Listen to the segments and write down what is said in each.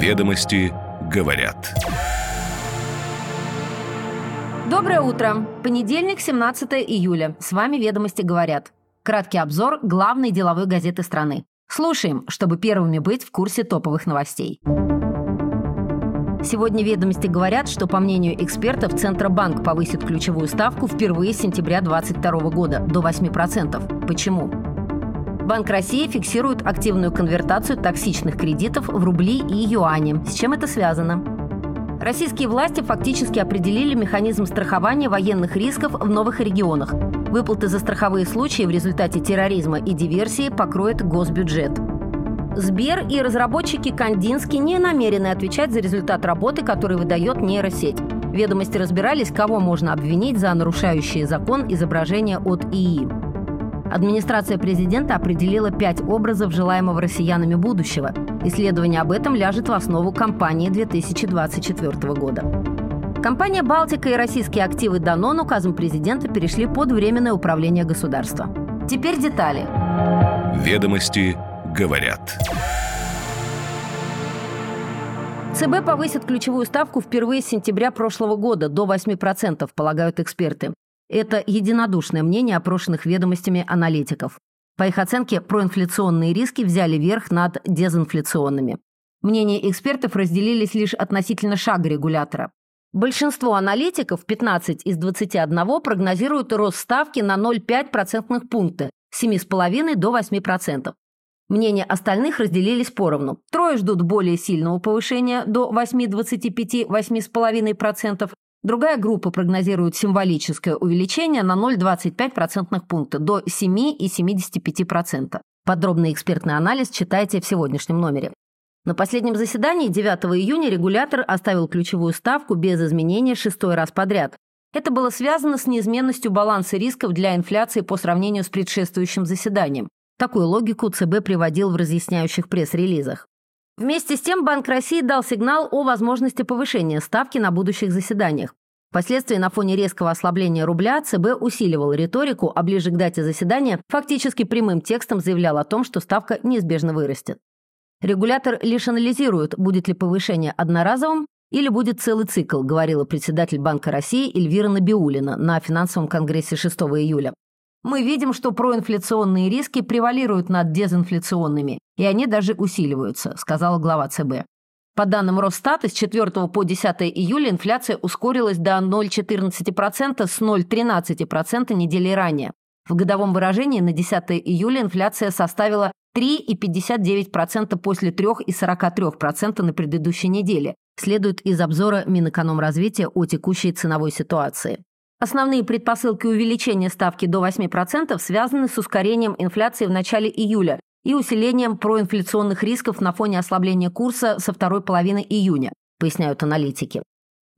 Ведомости говорят. Доброе утро. Понедельник, 17 июля. С вами «Ведомости говорят». Краткий обзор главной деловой газеты страны. Слушаем, чтобы первыми быть в курсе топовых новостей. Сегодня ведомости говорят, что, по мнению экспертов, Центробанк повысит ключевую ставку впервые с сентября 2022 года до 8%. Почему? Банк России фиксирует активную конвертацию токсичных кредитов в рубли и юани. С чем это связано? Российские власти фактически определили механизм страхования военных рисков в новых регионах. Выплаты за страховые случаи в результате терроризма и диверсии покроет госбюджет. Сбер и разработчики Кандински не намерены отвечать за результат работы, который выдает нейросеть. Ведомости разбирались, кого можно обвинить за нарушающие закон изображения от ИИ. Администрация президента определила пять образов желаемого россиянами будущего. Исследование об этом ляжет в основу кампании 2024 года. Компания «Балтика» и российские активы «Данон» указом президента перешли под Временное управление государства. Теперь детали. Ведомости говорят. ЦБ повысит ключевую ставку впервые с сентября прошлого года до 8%, полагают эксперты. Это единодушное мнение опрошенных ведомостями аналитиков. По их оценке, проинфляционные риски взяли верх над дезинфляционными. Мнения экспертов разделились лишь относительно шага регулятора. Большинство аналитиков, 15 из 21, прогнозируют рост ставки на 0,5 процентных пункта с 7,5 до 8%. Мнения остальных разделились поровну. Трое ждут более сильного повышения до 8,25-8,5%. Другая группа прогнозирует символическое увеличение на 0,25% пункта до 7,75%. Подробный экспертный анализ читайте в сегодняшнем номере. На последнем заседании 9 июня регулятор оставил ключевую ставку без изменения шестой раз подряд. Это было связано с неизменностью баланса рисков для инфляции по сравнению с предшествующим заседанием. Такую логику ЦБ приводил в разъясняющих пресс-релизах. Вместе с тем Банк России дал сигнал о возможности повышения ставки на будущих заседаниях. Впоследствии на фоне резкого ослабления рубля ЦБ усиливал риторику, а ближе к дате заседания фактически прямым текстом заявлял о том, что ставка неизбежно вырастет. Регулятор лишь анализирует, будет ли повышение одноразовым или будет целый цикл, говорила председатель Банка России Эльвира Набиулина на финансовом конгрессе 6 июля. Мы видим, что проинфляционные риски превалируют над дезинфляционными, и они даже усиливаются, сказала глава ЦБ. По данным Росстата, с 4 по 10 июля инфляция ускорилась до 0,14% с 0,13% недели ранее. В годовом выражении на 10 июля инфляция составила 3,59% после 3,43% на предыдущей неделе, следует из обзора Минэкономразвития о текущей ценовой ситуации. Основные предпосылки увеличения ставки до 8% связаны с ускорением инфляции в начале июля и усилением проинфляционных рисков на фоне ослабления курса со второй половины июня, поясняют аналитики.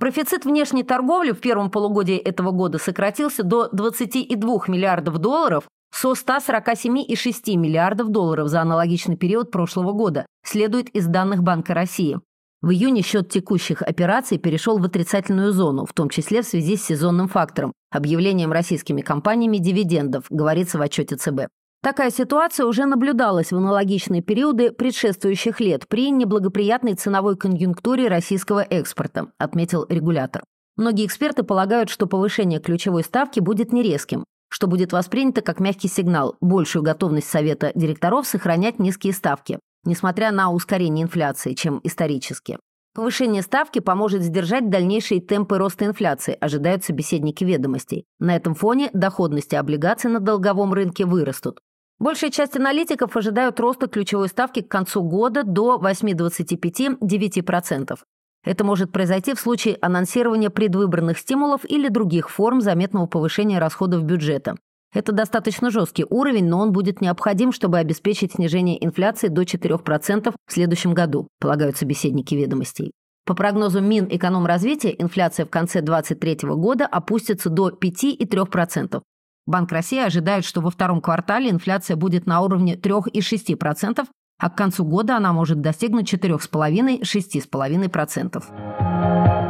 Профицит внешней торговли в первом полугодии этого года сократился до 22 миллиардов долларов со 147,6 миллиардов долларов за аналогичный период прошлого года, следует из данных Банка России. В июне счет текущих операций перешел в отрицательную зону, в том числе в связи с сезонным фактором – объявлением российскими компаниями дивидендов, говорится в отчете ЦБ. Такая ситуация уже наблюдалась в аналогичные периоды предшествующих лет при неблагоприятной ценовой конъюнктуре российского экспорта, отметил регулятор. Многие эксперты полагают, что повышение ключевой ставки будет нерезким, что будет воспринято как мягкий сигнал, большую готовность Совета директоров сохранять низкие ставки, несмотря на ускорение инфляции, чем исторически. Повышение ставки поможет сдержать дальнейшие темпы роста инфляции, ожидают собеседники ведомостей. На этом фоне доходности облигаций на долговом рынке вырастут. Большая часть аналитиков ожидают роста ключевой ставки к концу года до 8,25-9%. Это может произойти в случае анонсирования предвыборных стимулов или других форм заметного повышения расходов бюджета. Это достаточно жесткий уровень, но он будет необходим, чтобы обеспечить снижение инфляции до 4% в следующем году, полагают собеседники ведомостей. По прогнозу Минэкономразвития, инфляция в конце 2023 года опустится до 5,3%. Банк России ожидает, что во втором квартале инфляция будет на уровне 3,6%, а к концу года она может достигнуть 4,5-6,5%.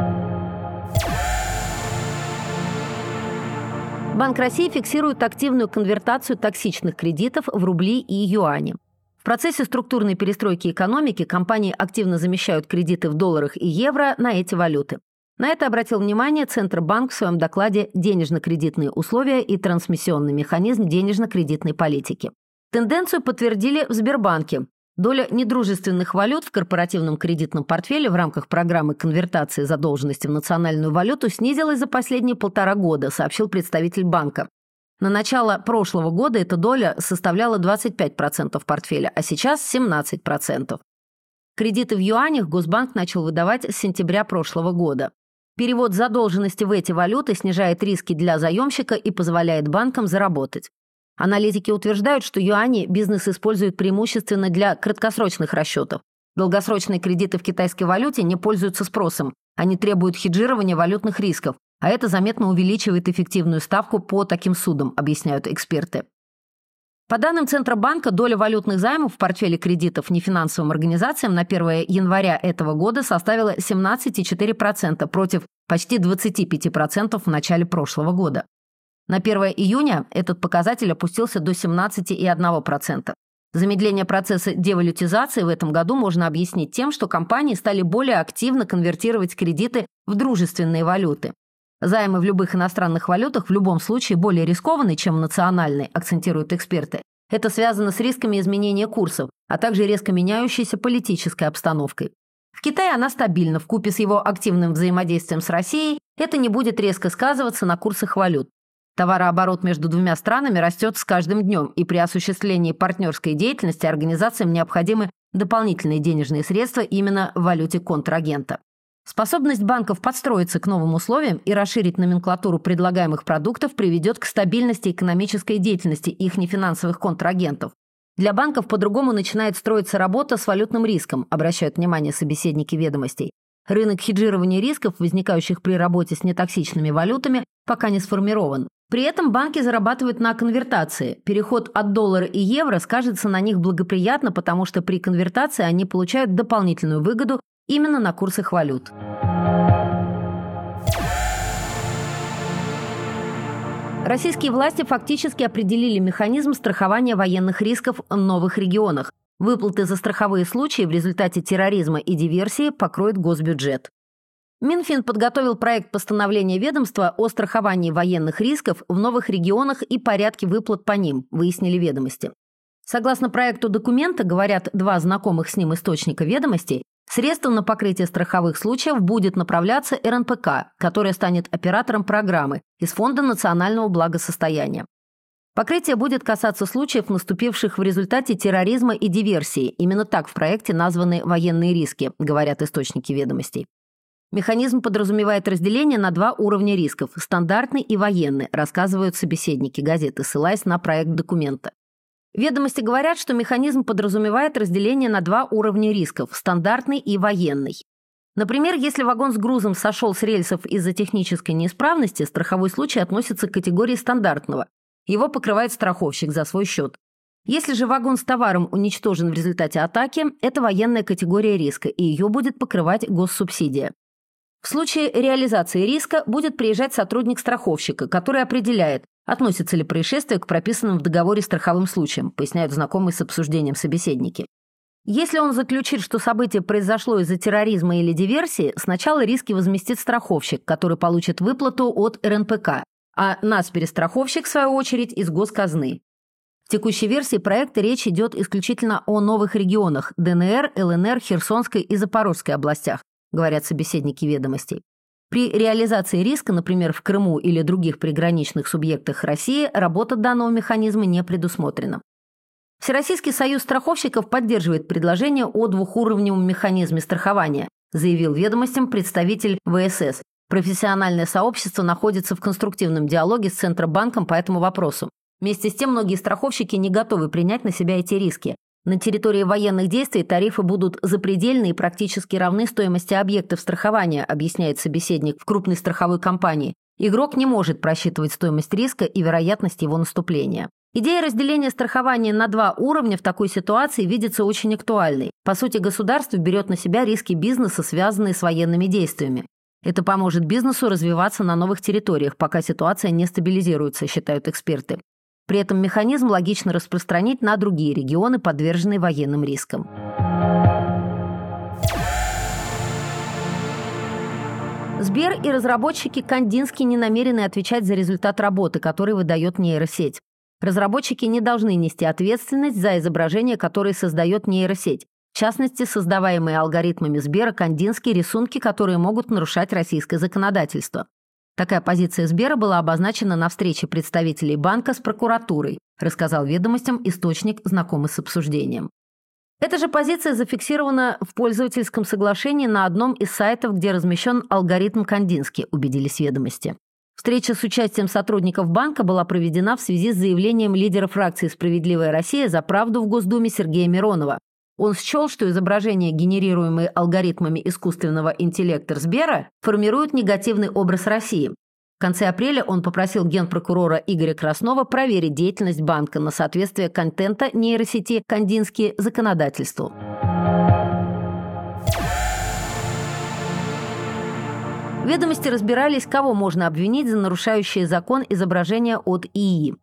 Банк России фиксирует активную конвертацию токсичных кредитов в рубли и юани. В процессе структурной перестройки экономики компании активно замещают кредиты в долларах и евро на эти валюты. На это обратил внимание Центробанк в своем докладе «Денежно-кредитные условия и трансмиссионный механизм денежно-кредитной политики». Тенденцию подтвердили в Сбербанке. Доля недружественных валют в корпоративном кредитном портфеле в рамках программы конвертации задолженности в национальную валюту снизилась за последние полтора года, сообщил представитель банка. На начало прошлого года эта доля составляла 25% портфеля, а сейчас 17%. Кредиты в юанях Госбанк начал выдавать с сентября прошлого года. Перевод задолженности в эти валюты снижает риски для заемщика и позволяет банкам заработать. Аналитики утверждают, что юани бизнес использует преимущественно для краткосрочных расчетов. Долгосрочные кредиты в китайской валюте не пользуются спросом. Они требуют хеджирования валютных рисков, а это заметно увеличивает эффективную ставку по таким судам, объясняют эксперты. По данным Центробанка, доля валютных займов в портфеле кредитов нефинансовым организациям на 1 января этого года составила 17,4% против почти 25% в начале прошлого года. На 1 июня этот показатель опустился до 17,1%. Замедление процесса девалютизации в этом году можно объяснить тем, что компании стали более активно конвертировать кредиты в дружественные валюты. Займы в любых иностранных валютах в любом случае более рискованы, чем национальные, акцентируют эксперты. Это связано с рисками изменения курсов, а также резко меняющейся политической обстановкой. В Китае она стабильна, в купе с его активным взаимодействием с Россией это не будет резко сказываться на курсах валют. Товарооборот между двумя странами растет с каждым днем, и при осуществлении партнерской деятельности организациям необходимы дополнительные денежные средства именно в валюте контрагента. Способность банков подстроиться к новым условиям и расширить номенклатуру предлагаемых продуктов приведет к стабильности экономической деятельности их нефинансовых контрагентов. Для банков по-другому начинает строиться работа с валютным риском, обращают внимание собеседники ведомостей. Рынок хеджирования рисков, возникающих при работе с нетоксичными валютами, пока не сформирован. При этом банки зарабатывают на конвертации. Переход от доллара и евро скажется на них благоприятно, потому что при конвертации они получают дополнительную выгоду именно на курсах валют. Российские власти фактически определили механизм страхования военных рисков в новых регионах. Выплаты за страховые случаи в результате терроризма и диверсии покроет госбюджет. Минфин подготовил проект постановления ведомства о страховании военных рисков в новых регионах и порядке выплат по ним, выяснили ведомости. Согласно проекту документа, говорят два знакомых с ним источника ведомостей, Средства на покрытие страховых случаев будет направляться РНПК, которая станет оператором программы из Фонда национального благосостояния. Покрытие будет касаться случаев, наступивших в результате терроризма и диверсии. Именно так в проекте названы военные риски, говорят источники ведомостей. Механизм подразумевает разделение на два уровня рисков – стандартный и военный, рассказывают собеседники газеты, ссылаясь на проект документа. Ведомости говорят, что механизм подразумевает разделение на два уровня рисков – стандартный и военный. Например, если вагон с грузом сошел с рельсов из-за технической неисправности, страховой случай относится к категории стандартного. Его покрывает страховщик за свой счет. Если же вагон с товаром уничтожен в результате атаки, это военная категория риска, и ее будет покрывать госсубсидия. В случае реализации риска будет приезжать сотрудник страховщика, который определяет, Относится ли происшествие к прописанным в договоре страховым случаям, поясняют знакомые с обсуждением собеседники. Если он заключит, что событие произошло из-за терроризма или диверсии, сначала риски возместит страховщик, который получит выплату от РНПК, а нас перестраховщик, в свою очередь, из госказны. В текущей версии проекта речь идет исключительно о новых регионах – ДНР, ЛНР, Херсонской и Запорожской областях, говорят собеседники ведомостей. При реализации риска, например, в Крыму или других приграничных субъектах России, работа данного механизма не предусмотрена. Всероссийский союз страховщиков поддерживает предложение о двухуровневом механизме страхования, заявил ведомостям представитель ВСС. Профессиональное сообщество находится в конструктивном диалоге с Центробанком по этому вопросу. Вместе с тем, многие страховщики не готовы принять на себя эти риски. На территории военных действий тарифы будут запредельны и практически равны стоимости объектов страхования, объясняет собеседник в крупной страховой компании. Игрок не может просчитывать стоимость риска и вероятность его наступления. Идея разделения страхования на два уровня в такой ситуации видится очень актуальной. По сути, государство берет на себя риски бизнеса, связанные с военными действиями. Это поможет бизнесу развиваться на новых территориях, пока ситуация не стабилизируется, считают эксперты. При этом механизм логично распространить на другие регионы, подверженные военным рискам. Сбер и разработчики Кандинский не намерены отвечать за результат работы, который выдает нейросеть. Разработчики не должны нести ответственность за изображение, которое создает нейросеть. В частности, создаваемые алгоритмами Сбера Кандинский рисунки, которые могут нарушать российское законодательство. Такая позиция Сбера была обозначена на встрече представителей банка с прокуратурой, рассказал ведомостям источник, знакомый с обсуждением. Эта же позиция зафиксирована в пользовательском соглашении на одном из сайтов, где размещен алгоритм Кандински, убедились ведомости. Встреча с участием сотрудников банка была проведена в связи с заявлением лидера фракции «Справедливая Россия» за правду в Госдуме Сергея Миронова. Он счел, что изображения, генерируемые алгоритмами искусственного интеллекта Сбера, формируют негативный образ России. В конце апреля он попросил генпрокурора Игоря Краснова проверить деятельность банка на соответствие контента нейросети Кандинский законодательству. Ведомости разбирались, кого можно обвинить за нарушающее закон изображения от ИИ.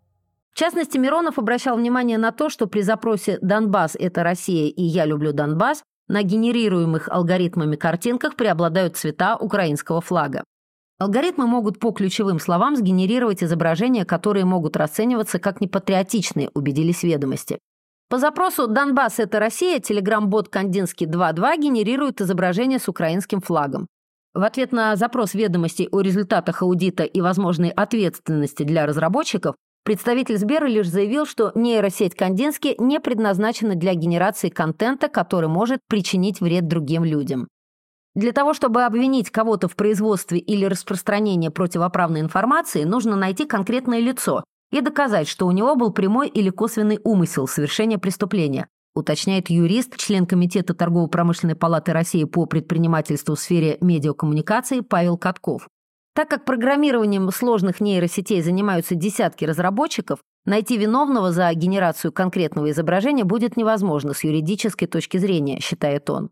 В частности, Миронов обращал внимание на то, что при запросе «Донбасс – это Россия» и «Я люблю Донбасс» на генерируемых алгоритмами картинках преобладают цвета украинского флага. Алгоритмы могут по ключевым словам сгенерировать изображения, которые могут расцениваться как непатриотичные, убедились ведомости. По запросу «Донбасс – это Россия» телеграм-бот Кандинский 2.2 генерирует изображение с украинским флагом. В ответ на запрос ведомостей о результатах аудита и возможной ответственности для разработчиков Представитель Сбера лишь заявил, что нейросеть Кандински не предназначена для генерации контента, который может причинить вред другим людям. Для того, чтобы обвинить кого-то в производстве или распространении противоправной информации, нужно найти конкретное лицо и доказать, что у него был прямой или косвенный умысел совершения преступления, уточняет юрист, член Комитета Торгово-промышленной палаты России по предпринимательству в сфере медиакоммуникации Павел Катков. Так как программированием сложных нейросетей занимаются десятки разработчиков, найти виновного за генерацию конкретного изображения будет невозможно с юридической точки зрения, считает он.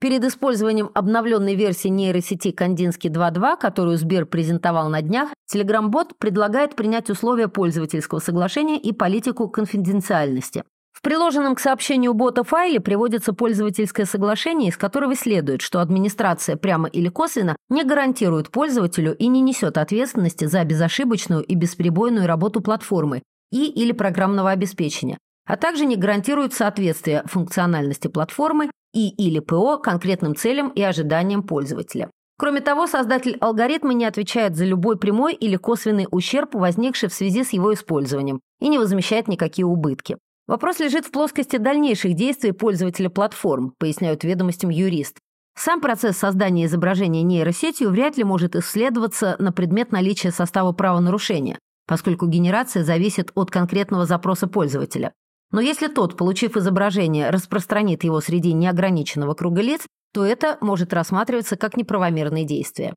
Перед использованием обновленной версии нейросети Кандинский 2.2, которую Сбер презентовал на днях, Telegram-бот предлагает принять условия пользовательского соглашения и политику конфиденциальности. В приложенном к сообщению бота файле приводится пользовательское соглашение, из которого следует, что администрация прямо или косвенно не гарантирует пользователю и не несет ответственности за безошибочную и бесперебойную работу платформы и или программного обеспечения, а также не гарантирует соответствие функциональности платформы и или ПО конкретным целям и ожиданиям пользователя. Кроме того, создатель алгоритма не отвечает за любой прямой или косвенный ущерб, возникший в связи с его использованием, и не возмещает никакие убытки. Вопрос лежит в плоскости дальнейших действий пользователя платформ, поясняют ведомостям юрист. Сам процесс создания изображения нейросетью вряд ли может исследоваться на предмет наличия состава правонарушения, поскольку генерация зависит от конкретного запроса пользователя. Но если тот, получив изображение, распространит его среди неограниченного круга лиц, то это может рассматриваться как неправомерные действия.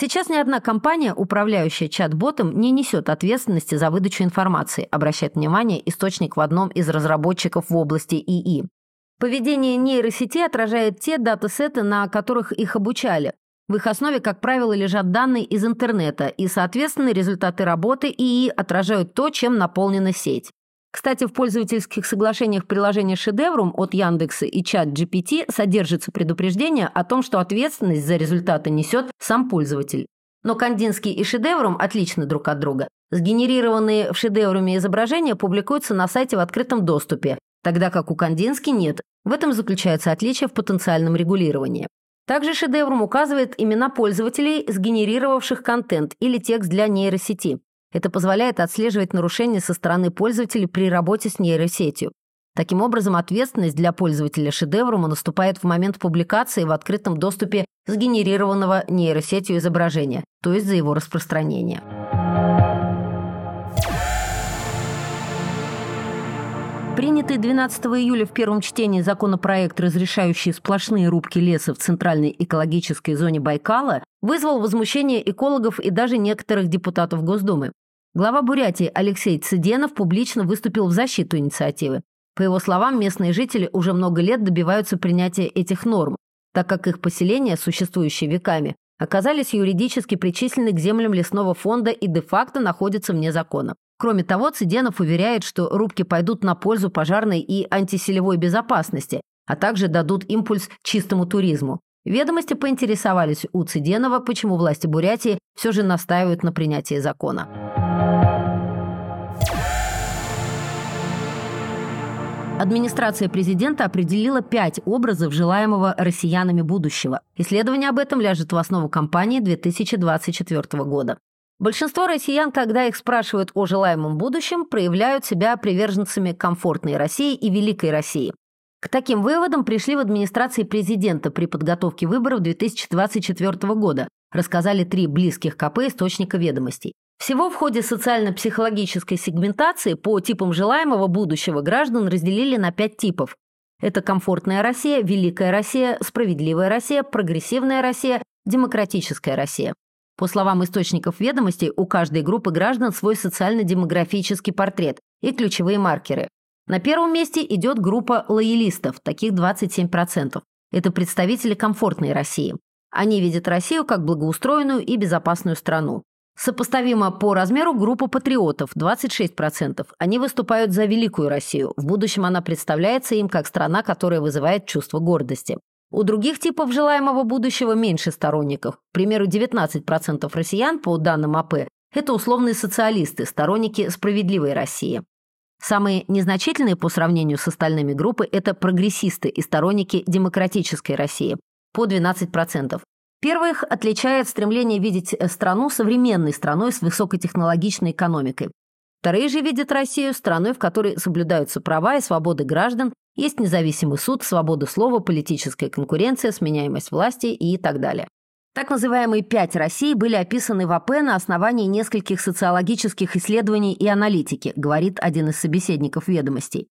Сейчас ни одна компания, управляющая чат-ботом, не несет ответственности за выдачу информации, обращает внимание источник в одном из разработчиков в области ИИ. Поведение нейросети отражает те датасеты, на которых их обучали. В их основе, как правило, лежат данные из интернета, и, соответственно, результаты работы ИИ отражают то, чем наполнена сеть. Кстати, в пользовательских соглашениях приложения Шедеврум от Яндекса и чат GPT содержится предупреждение о том, что ответственность за результаты несет сам пользователь. Но Кандинский и Шедеврум отличны друг от друга. Сгенерированные в Шедевруме изображения публикуются на сайте в открытом доступе, тогда как у Кандински нет. В этом заключается отличие в потенциальном регулировании. Также Шедеврум указывает имена пользователей, сгенерировавших контент или текст для нейросети. Это позволяет отслеживать нарушения со стороны пользователей при работе с нейросетью. Таким образом, ответственность для пользователя шедеврума наступает в момент публикации в открытом доступе сгенерированного нейросетью изображения, то есть за его распространение. Принятый 12 июля в первом чтении законопроект, разрешающий сплошные рубки леса в центральной экологической зоне Байкала, вызвал возмущение экологов и даже некоторых депутатов Госдумы. Глава Бурятии Алексей Цыденов публично выступил в защиту инициативы. По его словам, местные жители уже много лет добиваются принятия этих норм, так как их поселения, существующие веками, оказались юридически причислены к землям лесного фонда и де-факто находятся вне закона. Кроме того, Цыденов уверяет, что рубки пойдут на пользу пожарной и антиселевой безопасности, а также дадут импульс чистому туризму. Ведомости поинтересовались у Цыденова, почему власти Бурятии все же настаивают на принятии закона. Администрация президента определила пять образов желаемого россиянами будущего. Исследование об этом ляжет в основу кампании 2024 года. Большинство россиян, когда их спрашивают о желаемом будущем, проявляют себя приверженцами комфортной России и великой России. К таким выводам пришли в администрации президента при подготовке выборов 2024 года, рассказали три близких КП источника ведомостей. Всего в ходе социально-психологической сегментации по типам желаемого будущего граждан разделили на пять типов. Это комфортная Россия, великая Россия, справедливая Россия, прогрессивная Россия, демократическая Россия. По словам источников ведомостей, у каждой группы граждан свой социально-демографический портрет и ключевые маркеры. На первом месте идет группа лоялистов, таких 27%. Это представители комфортной России. Они видят Россию как благоустроенную и безопасную страну. Сопоставимо по размеру группа патриотов – 26%. Они выступают за великую Россию. В будущем она представляется им как страна, которая вызывает чувство гордости. У других типов желаемого будущего меньше сторонников. К примеру, 19% россиян, по данным АП, это условные социалисты, сторонники справедливой России. Самые незначительные по сравнению с остальными группы – это прогрессисты и сторонники демократической России – по 12%. Первых отличает стремление видеть страну современной страной с высокотехнологичной экономикой. Вторые же видят Россию страной, в которой соблюдаются права и свободы граждан, есть независимый суд, свобода слова, политическая конкуренция, сменяемость власти и так далее. Так называемые «пять России» были описаны в АП на основании нескольких социологических исследований и аналитики, говорит один из собеседников ведомостей.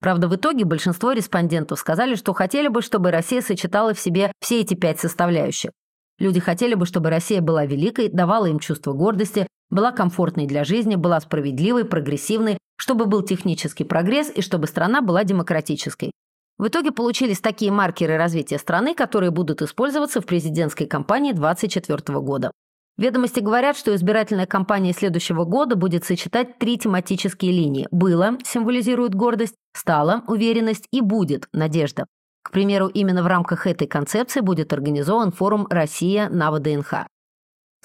Правда, в итоге большинство респондентов сказали, что хотели бы, чтобы Россия сочетала в себе все эти пять составляющих. Люди хотели бы, чтобы Россия была великой, давала им чувство гордости, была комфортной для жизни, была справедливой, прогрессивной, чтобы был технический прогресс и чтобы страна была демократической. В итоге получились такие маркеры развития страны, которые будут использоваться в президентской кампании 2024 года. Ведомости говорят, что избирательная кампания следующего года будет сочетать три тематические линии. «Было» символизирует гордость, «стало» – уверенность и «будет» – надежда. К примеру, именно в рамках этой концепции будет организован форум «Россия на ВДНХ».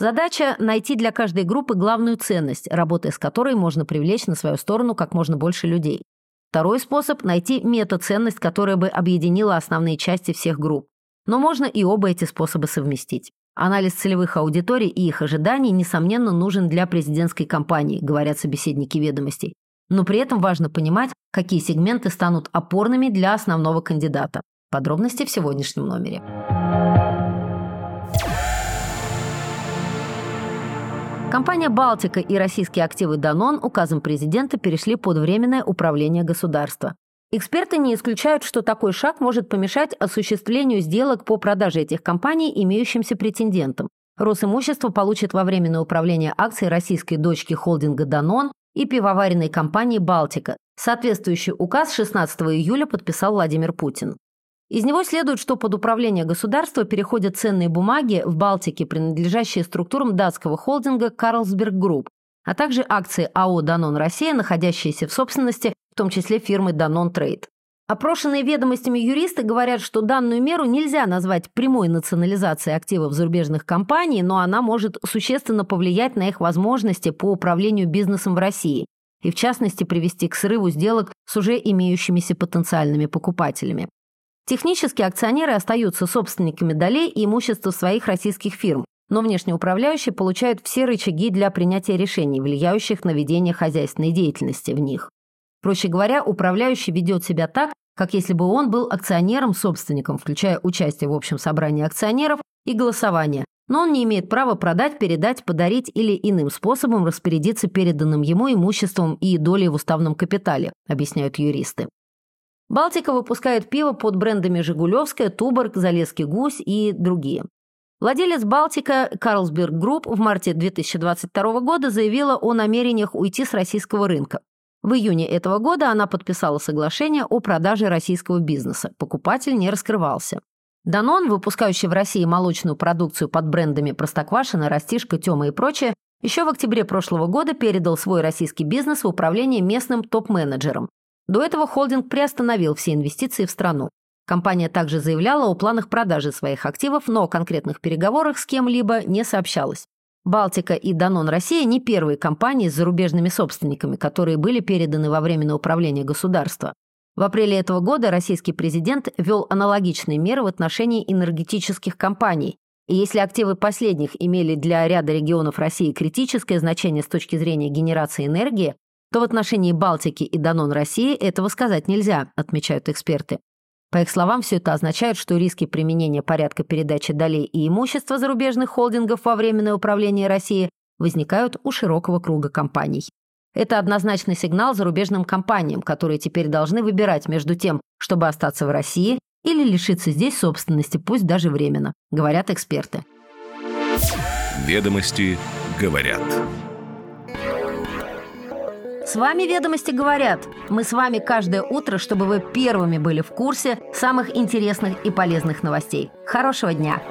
Задача – найти для каждой группы главную ценность, работая с которой можно привлечь на свою сторону как можно больше людей. Второй способ – найти метаценность, которая бы объединила основные части всех групп. Но можно и оба эти способа совместить. Анализ целевых аудиторий и их ожиданий, несомненно, нужен для президентской кампании, говорят собеседники ведомостей. Но при этом важно понимать, какие сегменты станут опорными для основного кандидата. Подробности в сегодняшнем номере. Компания «Балтика» и российские активы «Данон» указом президента перешли под временное управление государства. Эксперты не исключают, что такой шаг может помешать осуществлению сделок по продаже этих компаний имеющимся претендентам. Росимущество получит во временное управление акций российской дочки холдинга «Данон» и пивоваренной компании «Балтика». Соответствующий указ 16 июля подписал Владимир Путин. Из него следует, что под управление государства переходят ценные бумаги в Балтике, принадлежащие структурам датского холдинга Carlsberg Group, а также акции АО «Данон Россия», находящиеся в собственности, в том числе фирмы «Данон Трейд». Опрошенные ведомостями юристы говорят, что данную меру нельзя назвать прямой национализацией активов зарубежных компаний, но она может существенно повлиять на их возможности по управлению бизнесом в России и, в частности, привести к срыву сделок с уже имеющимися потенциальными покупателями. Технически акционеры остаются собственниками долей и имущества своих российских фирм, но внешне управляющие получают все рычаги для принятия решений, влияющих на ведение хозяйственной деятельности в них. Проще говоря, управляющий ведет себя так, как если бы он был акционером-собственником, включая участие в общем собрании акционеров и голосование, но он не имеет права продать, передать, подарить или иным способом распорядиться переданным ему имуществом и долей в уставном капитале, объясняют юристы. Балтика выпускает пиво под брендами «Жигулевская», «Tuborg», «Залесский гусь» и другие. Владелец «Балтика» Carlsberg Group в марте 2022 года заявила о намерениях уйти с российского рынка. В июне этого года она подписала соглашение о продаже российского бизнеса. Покупатель не раскрывался. Данон, выпускающий в России молочную продукцию под брендами Простоквашино, Растишка, Тёма и прочее, еще в октябре прошлого года передал свой российский бизнес в управление местным топ-менеджером. До этого холдинг приостановил все инвестиции в страну. Компания также заявляла о планах продажи своих активов, но о конкретных переговорах с кем-либо не сообщалось. Балтика и Данон Россия не первые компании с зарубежными собственниками, которые были переданы во временное управление государства. В апреле этого года российский президент ввел аналогичные меры в отношении энергетических компаний. И если активы последних имели для ряда регионов России критическое значение с точки зрения генерации энергии, то в отношении Балтики и Данон России этого сказать нельзя, отмечают эксперты. По их словам, все это означает, что риски применения порядка передачи долей и имущества зарубежных холдингов во временное управление России возникают у широкого круга компаний. Это однозначный сигнал зарубежным компаниям, которые теперь должны выбирать между тем, чтобы остаться в России или лишиться здесь собственности, пусть даже временно, говорят эксперты. Ведомости говорят. С вами «Ведомости говорят». Мы с вами каждое утро, чтобы вы первыми были в курсе самых интересных и полезных новостей. Хорошего дня!